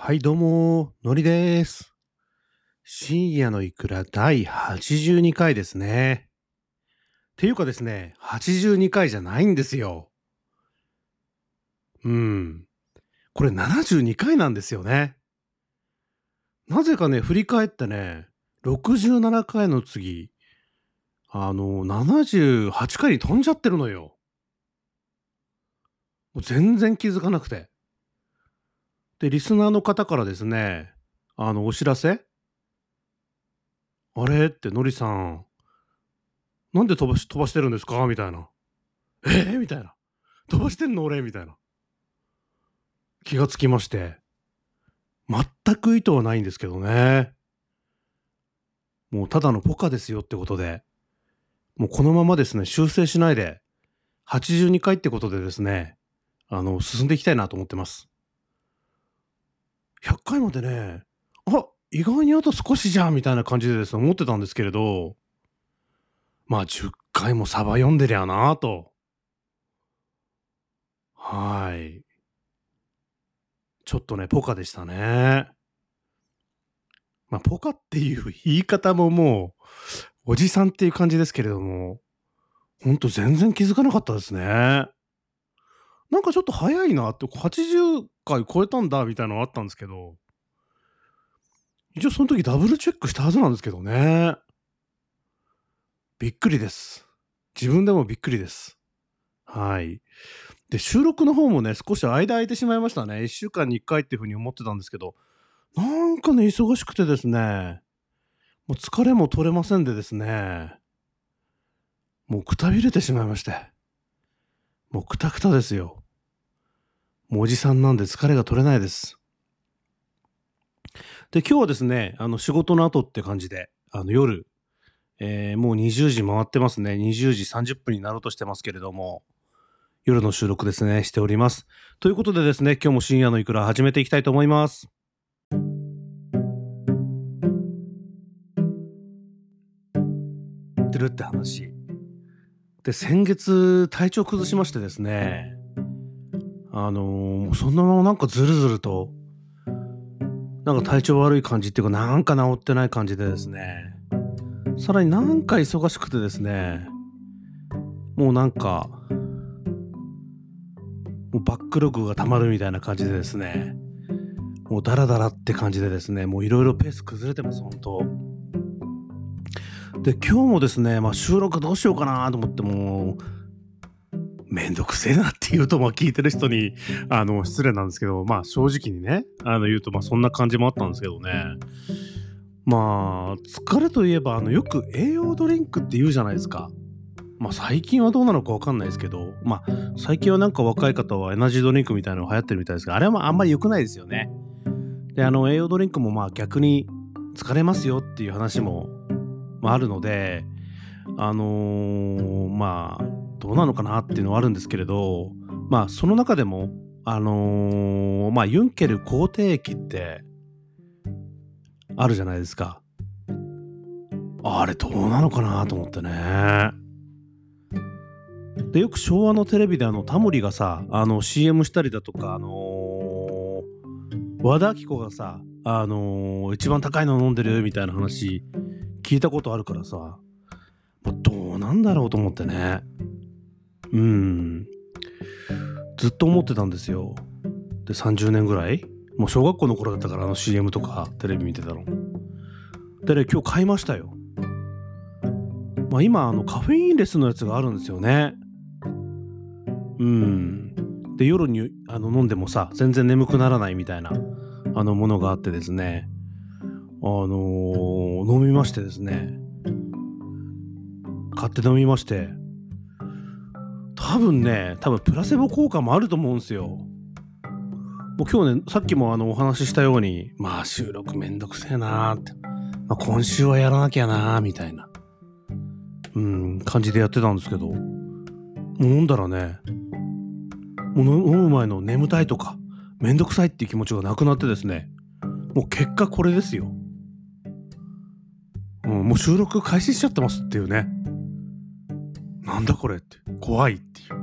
はい、どうも、のりです。深夜のいくら第82回ですね。っていうかですね、82回じゃないんですよ。うん。これ72回なんですよね。なぜかね、振り返ってね、67回の次、あの、78回に飛んじゃってるのよ。もう全然気づかなくて。で、リスナーの方からですね、あの、お知らせ？あれ？って、のりさん、なんで飛ばし、飛ばしてるんですか？みたいな。え？ー、みたいな。飛ばしてんの俺？みたいな。気がつきまして。全く意図はないんですけどね。もうただのポカですよってことで。もうこのままですね、修正しないで、82回ってことでですね、あの、進んでいきたいなと思ってます。100回までね、あ、意外にあと少しじゃんみたいな感じでですね、思ってたんですけれど、まあ10回もサバ読んでりゃなぁと。はい。ちょっとね、ポカでしたね。まあ、ポカっていう言い方ももう、おじさんっていう感じですけれども、ほんと全然気づかなかったですね。なんかちょっと早いなって、80回超えたんだみたいなのあったんですけど、一応その時ダブルチェックしたはずなんですけどね。びっくりです。自分でもびっくりです。はい。で、収録の方もね、少し間空いてしまいましたね。1週間に1回っていうふうに思ってたんですけど、なんかね、忙しくてですね、もう疲れも取れませんでですね、もうくたびれてしまいまして。もうくたくたですよ。もうおじさんなんで疲れが取れないです。で、今日はですね、あの仕事の後って感じで、あの夜、えーもう20時回ってますね。20時30分になろうとしてますけれども、夜の収録ですね、しております。ということでですね、今日も深夜のいくら始めていきたいと思います。ってるって話。で、先月体調崩しましてですね、あのーもうそのままなんかずるずると、なんか体調悪い感じっていうか、なんか治ってない感じでですね、さらになんか忙しくてですね、もうなんか、もうバックログが溜まるみたいな感じでですね、もうダラダラって感じでですね、もういろいろペース崩れてます、本当で、今日もですね、まあ収録どうしようかなと思ってもう、めんどくせえなって言うと、まあ聞いてる人に、あの、失礼なんですけど、まあ正直にね、あの言うと、まあそんな感じもあったんですけどね。まあ、疲れといえば、あの、よく栄養ドリンクって言うじゃないですか。まあ最近はどうなのかわかんないですけど、まあ最近はなんか若い方はエナジードリンクみたいなのが流行ってるみたいですが、あれはまああんまり良くないですよね。で、あの栄養ドリンクもまあ逆に疲れますよっていう話も、まあ、るので、あのーまあどうなのかなっていうのはあるんですけれど、まあその中でも、あのーまあユンケル肯定液ってあるじゃないですか。あれどうなのかなと思ってね。でよく昭和のテレビであのタモリがさあの CM したりだとかあのー和田アキ子がさあのー一番高いの飲んでるみたいな話聞いたことあるからさ、まあどうなんだろうと思ってね。うん。ずっと思ってたんですよ。で30年ぐらい。もう小学校の頃だったからあの CM とかテレビ見てたの。でね今日買いましたよ。まあ今あのカフェインレスのやつがあるんですよね。うん。で夜にあの飲んでもさ全然眠くならないみたいなあのものがあってですね。あのー飲みましてですね。買って飲みまして。多分ね多分プラセボ効果もあると思うんですよ。もう今日ねさっきもあのお話ししたようにまあ収録めんどくせえなーって、まあ、今週はやらなきゃなーみたいな。うん感じでやってたんですけど。もう飲んだらねもう飲む前の眠たいとかめんどくさいっていう気持ちがなくなってですね。もう結果これですよ、うん、もう収録開始しちゃってますっていうねなんだこれって怖いっていう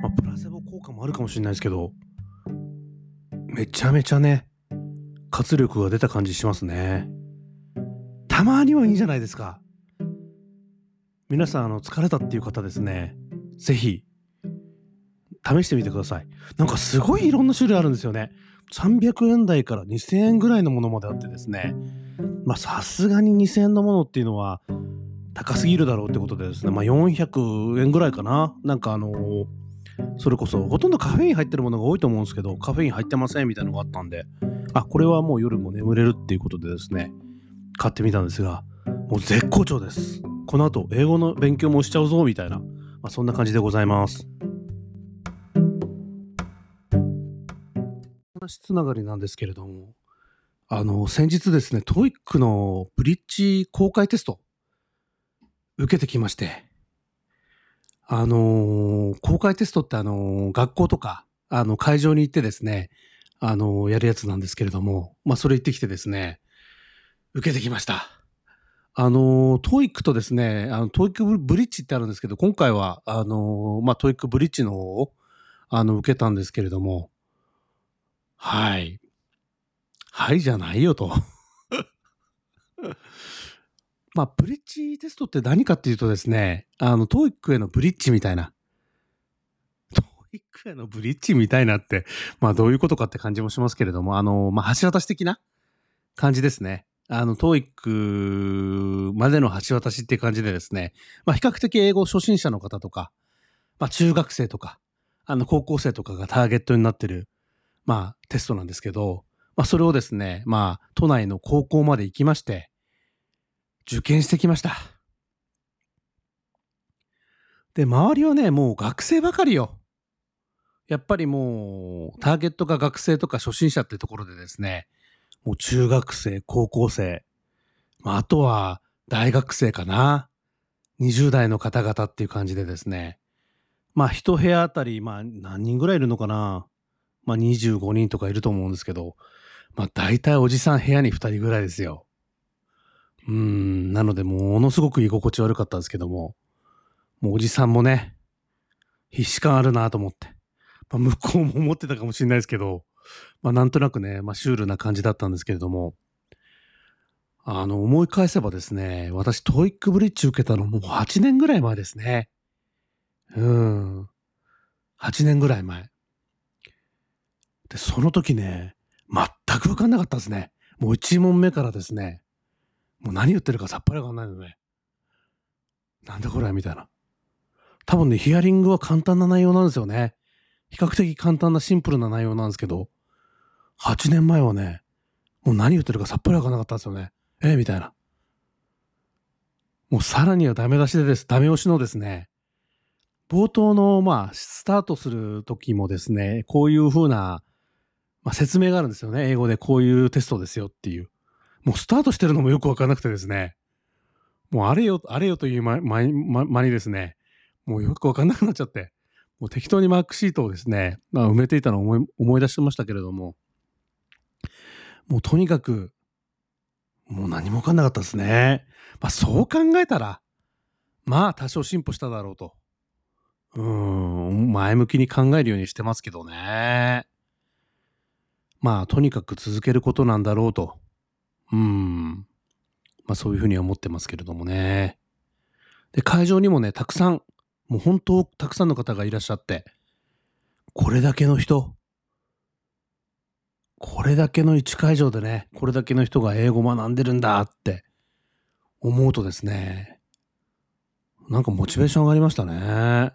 まあプラセボ効果もあるかもしれないですけどめちゃめちゃね活力が出た感じしますね。たまにはいいじゃないですか。皆さん、あの、疲れたっていう方ですね、ぜひ、試してみてください。なんかすごいいろんな種類あるんですよね。300円台から2000円ぐらいのものまであってですね。まあさすがに2000円のものっていうのは高すぎるだろうってことでですね。まあ400円ぐらいかな。なんかあのー、それこそほとんどカフェイン入ってるものが多いと思うんですけど、カフェイン入ってませんみたいなのがあったんで、あ、これはもう夜も眠れるっていうことでですね、買ってみたんですが、もう絶好調です。この後、英語の勉強もしちゃうぞみたいな、まあ、そんな感じでございます。話つながりなんですけれども、あの、先日ですね、TOEIC のブリッジ公開テスト、受けてきまして、あのー、公開テストってあのー、学校とか、あの、会場に行ってですね、あのー、やるやつなんですけれども、まあ、それ行ってきてですね、受けてきました。あの、 TOEIC とですね、あの、 TOEIC Bridge ってあるんですけど、今回は、あの、まあ、 TOEIC Bridge の方を、あの、受けたんですけれども、はい。はいじゃないよと。まあ、ブリッジテストって何かっていうとですね、あの、 TOEIC へのブリッジみたいな。 TOEIC へのブリッジみたいなって、まあ、どういうことかって感じもしますけれども、あの、まあ、橋渡し的な感じですね。あの、 TOEIC までの橋渡しって感じでですね、まあ、比較的英語初心者の方とか、まあ、中学生とか、あの、高校生とかがターゲットになってる、まあ、テストなんですけど、まあ、それをですね、まあ、都内の高校まで行きまして、受験してきました。で、周りはね、もう学生ばかりよ。やっぱりもう、ターゲットが学生とか初心者ってところでですね、もう中学生、高校生、まあ、あとは大学生かな。20代の方々っていう感じでですね、まあ、一部屋あたり、まあ、何人ぐらいいるのかな。まあ、25人とかいると思うんですけど、まあ、大体おじさん部屋に2人ぐらいですよ。うん、なのでものすごく居心地悪かったんですけども、もうおじさんもね、必死感あるなと思って。まあ、向こうも思ってたかもしれないですけど、まあなんとなくね、まあシュールな感じだったんですけれども、あの、思い返せばですね、私 TOEIC Bridge 受けたのもう8年ぐらい前ですね。うん。8年ぐらい前。で、その時ね、全くわかんなかったですね。もう1問目からですね、もう何言ってるかさっぱりわかんないのね。なんだこれみたいな。多分ね、ヒアリングは簡単な内容なんですよね。比較的簡単なシンプルな内容なんですけど、8年前はね、もう何言ってるかさっぱりわかんなかったんですよね。え、みたいな。もうさらにはダメ出しでです。ダメ押しのですね、冒頭の、まあ、スタートする時もですね、こういう風な、まあ、説明があるんですよね。英語でこういうテストですよっていう。もうスタートしてるのもよくわかんなくてですね、もうあれよ、あれよという間ま、ま、間にですね、もうよくわかんなくなっちゃって、もう適当にマークシートをですね、まあ、埋めていたのを思い思い出してましたけれども、もうとにかく、もう何もわかんなかったですね。まあそう考えたら、まあ多少進歩しただろうと。うん、前向きに考えるようにしてますけどね。まあとにかく続けることなんだろうと。うん。まあそういうふうには思ってますけれどもね。で、会場にもね、たくさん、もう本当たくさんの方がいらっしゃって、これだけの人、これだけの1会場でね、これだけの人が英語学んでるんだって思うとですね、なんかモチベーション上がりましたね。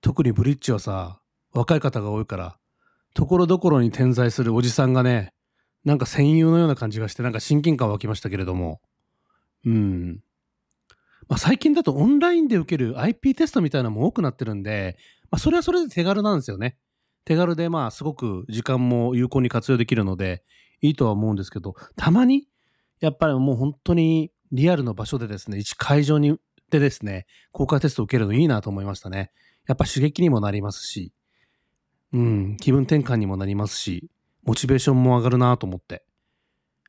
特にブリッジはさ、若い方が多いから、ところどころに点在するおじさんがね、なんか戦友のような感じがして、なんか親近感湧きましたけれども。うん。まあ、最近だとオンラインで受ける IP テストみたいなのも多くなってるんで、まあ、それはそれで手軽なんですよね。手軽で、まあ、すごく時間も有効に活用できるので、いいとは思うんですけど、たまに、やっぱりもう本当にリアルの場所でですね、一会場にでですね、公開テストを受けるのいいなと思いましたね。やっぱ刺激にもなりますし、うん、気分転換にもなりますし、モチベーションも上がるなと思って。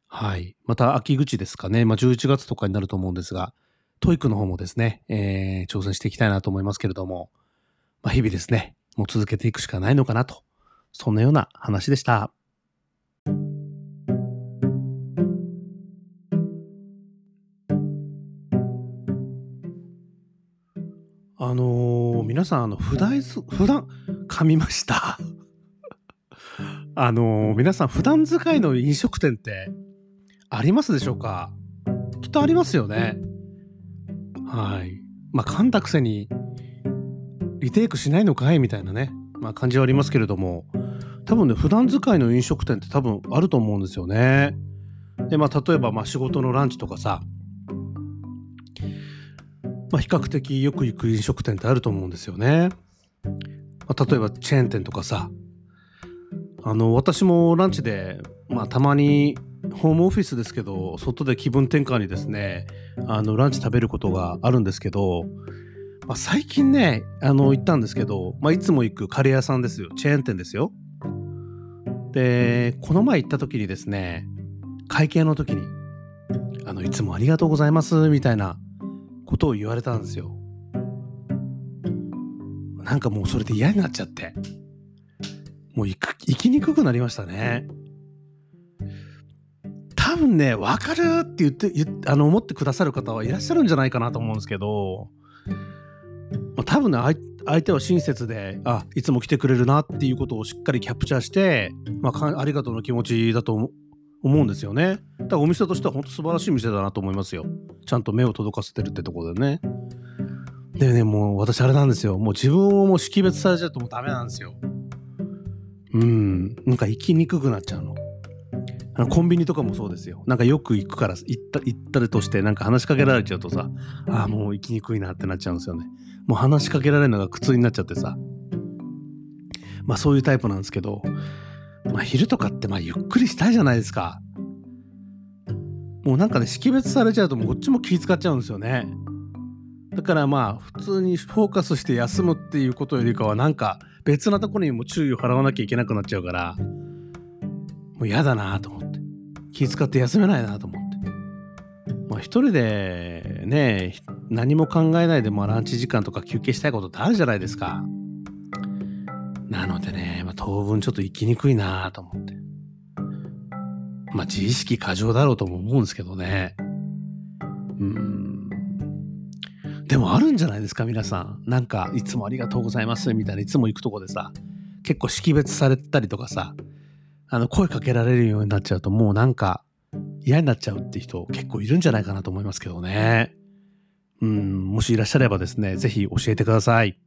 はい。また秋口ですかね。まあ、11月とかになると思うんですが、 TOEIC の方もですね、えー、挑戦していきたいなと思いますけれども、まあ、日々ですね、もう続けていくしかないのかなと、そんなような話でした。あのー、皆さん、あの、普段、普段、噛みました。あの皆さん、普段使いの飲食店ってありますでしょうか？きっとありますよね。はい。まあ、噛んだくせに、リテイクしないのかい？みたいなね、まあ、感じはありますけれども、多分ね、普段使いの飲食店って多分あると思うんですよね。で、まあ、例えば、まあ、仕事のランチとかさ、まあ、比較的よく行く飲食店ってあると思うんですよね。まあ、例えば、チェーン店とかさ、あの、私もランチで、まあ、たまに、ホームオフィスですけど、外で気分転換にですね、あの、ランチ食べることがあるんですけど、まあ、最近ね、あの、行ったんですけど、まあ、いつも行くカレー屋さんですよ。チェーン店ですよ。で、この前行った時にですね、会計の時に、あの、いつもありがとうございます、みたいなことを言われたんですよ。なんかもうそれで嫌になっちゃって。もう行く、行きにくくなりましたね。多分ね、わかるって言って、言あの、思ってくださる方はいらっしゃるんじゃないかなと思うんですけど、まあ、多分ね、相手は親切で、あ、いつも来てくれるなっていうことをしっかりキャプチャーして、まあ、ありがとうの気持ちだと思うんですよね。だからお店としては本当素晴らしい店だなと思いますよ。ちゃんと目を届かせてるってところでね。でね、もう私あれなんですよ。もう自分をもう識別されちゃうともうダメなんですよ。うん。なんか生きにくくなっちゃうの。あのコンビニとかもそうですよ。なんかよく行くから行った行ったりとしてなんか話しかけられちゃうとさ、ああ、もう行きにくいなってなっちゃうんですよね。もう話しかけられるのが苦痛になっちゃってさ。まあそういうタイプなんですけど、まあ昼とかってまあゆっくりしたいじゃないですか。もうなんかね、識別されちゃうともうこっちも気使っちゃうんですよね。だからまあ普通にフォーカスして休むっていうことよりかはなんか別なところにも注意を払わなきゃいけなくなっちゃうから、もう嫌だなと思って。気遣って休めないなと思って。まあ一人でね、何も考えないでもランチ時間とか休憩したいことってあるじゃないですか。なのでね、まあ、当分ちょっと行きにくいなと思って。まあ自意識過剰だろうとも思うんですけどね。うん。でもあるんじゃないですか、皆さん。なんか、いつもありがとうございますみたいな、いつも行くとこでさ、結構識別されたりとかさ、あの、声かけられるようになっちゃうと、もうなんか嫌になっちゃうって人結構いるんじゃないかなと思いますけどね。うん、もしいらっしゃればですね、ぜひ教えてください。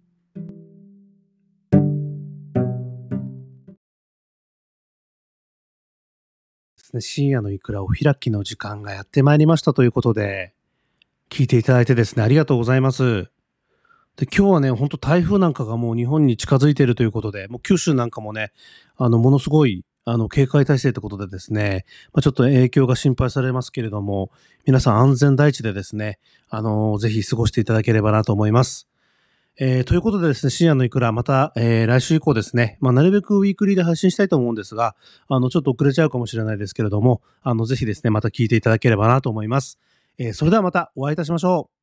ですね、深夜のいくらお開きの時間がやってまいりましたということで、聞いていただいてですね、ありがとうございます。で、今日はね、ほんと台風なんかがもう日本に近づいているということで、もう九州なんかもね、あの、ものすごいあの、警戒体制ということでですね、まあ、ちょっと影響が心配されますけれども、皆さん安全第一でですね、あの、ぜひ過ごしていただければなと思います。えー、ということでですね、深夜のいくら、また、えー、来週以降ですね、まあ、なるべくウィークリーで配信したいと思うんですが、あの、ちょっと遅れちゃうかもしれないですけれども、あの、ぜひですね、また聞いていただければなと思います。えー、それではまたお会いいたしましょう。